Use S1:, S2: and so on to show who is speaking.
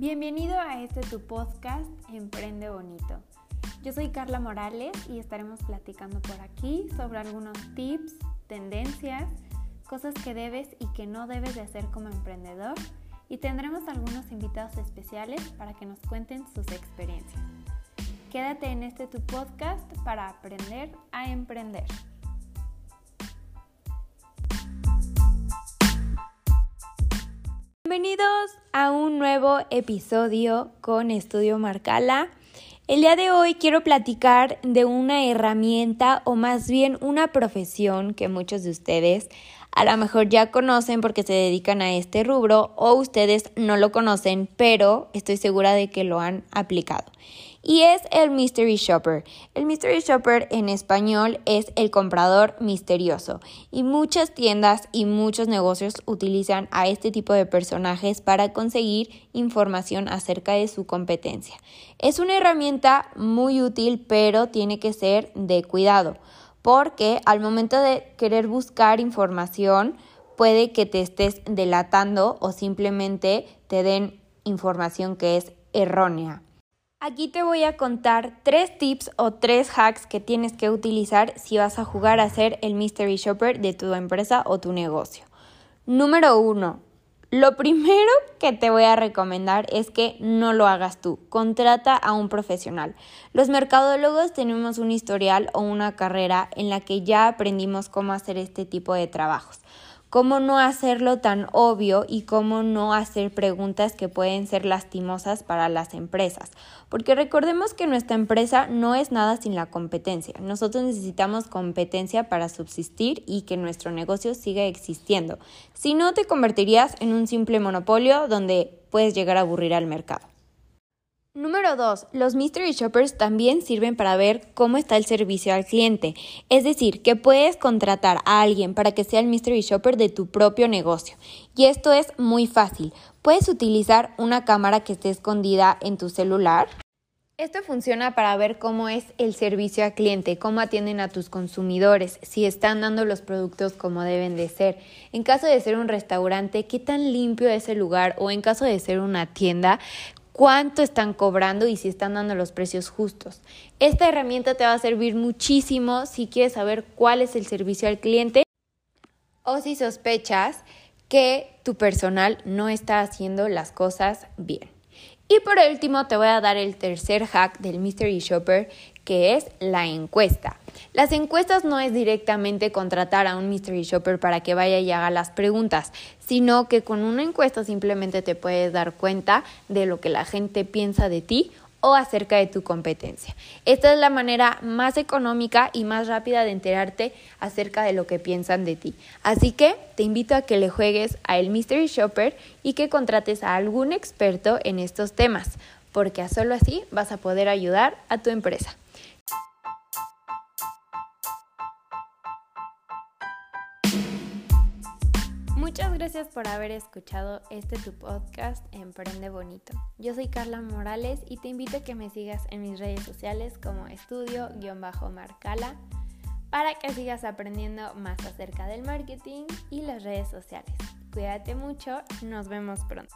S1: Bienvenido a este tu podcast Emprende Bonito. Yo soy Carla Morales y estaremos platicando por aquí sobre algunos tips, tendencias, cosas que debes y que no debes de hacer como emprendedor y tendremos algunos invitados especiales para que nos cuenten sus experiencias. Quédate en este tu podcast para aprender a emprender. Bienvenidos a un nuevo episodio con Estudio Marcala. El día de hoy quiero platicar de una herramienta o más bien una profesión que muchos de ustedes a lo mejor ya conocen porque se dedican a este rubro o ustedes no lo conocen, pero estoy segura de que lo han aplicado y es el Mystery Shopper. El Mystery Shopper en español es el comprador misterioso y muchas tiendas y muchos negocios utilizan a este tipo de personajes para conseguir información acerca de su competencia. Es una herramienta muy útil pero tiene que ser de cuidado porque al momento de querer buscar información puede que te estés delatando o simplemente te den información que es errónea. Aquí te voy a contar tres tips o tres hacks que tienes que utilizar si vas a jugar a ser el mystery shopper de tu empresa o tu negocio. Número uno, lo primero que te voy a recomendar es que no lo hagas tú, contrata a un profesional. Los mercadólogos tenemos un historial o una carrera en la que ya aprendimos cómo hacer este tipo de trabajos cómo no hacerlo tan obvio y cómo no hacer preguntas que pueden ser lastimosas para las empresas. Porque recordemos que nuestra empresa no es nada sin la competencia. Nosotros necesitamos competencia para subsistir y que nuestro negocio siga existiendo. Si no, te convertirías en un simple monopolio donde puedes llegar a aburrir al mercado. Número 2. Los mystery shoppers también sirven para ver cómo está el servicio al cliente. Es decir, que puedes contratar a alguien para que sea el mystery shopper de tu propio negocio. Y esto es muy fácil. Puedes utilizar una cámara que esté escondida en tu celular. Esto funciona para ver cómo es el servicio al cliente, cómo atienden a tus consumidores, si están dando los productos como deben de ser. En caso de ser un restaurante, qué tan limpio es el lugar o en caso de ser una tienda, cuánto están cobrando y si están dando los precios justos. Esta herramienta te va a servir muchísimo si quieres saber cuál es el servicio al cliente o si sospechas que tu personal no está haciendo las cosas bien. Y por último te voy a dar el tercer hack del Mystery Shopper que es la encuesta. Las encuestas no es directamente contratar a un mystery shopper para que vaya y haga las preguntas, sino que con una encuesta simplemente te puedes dar cuenta de lo que la gente piensa de ti o acerca de tu competencia. Esta es la manera más económica y más rápida de enterarte acerca de lo que piensan de ti. Así que te invito a que le juegues a el Mystery Shopper y que contrates a algún experto en estos temas, porque solo así vas a poder ayudar a tu empresa. Muchas gracias por haber escuchado este tu podcast Emprende Bonito. Yo soy Carla Morales y te invito a que me sigas en mis redes sociales como estudio-marcala para que sigas aprendiendo más acerca del marketing y las redes sociales. Cuídate mucho, nos vemos pronto.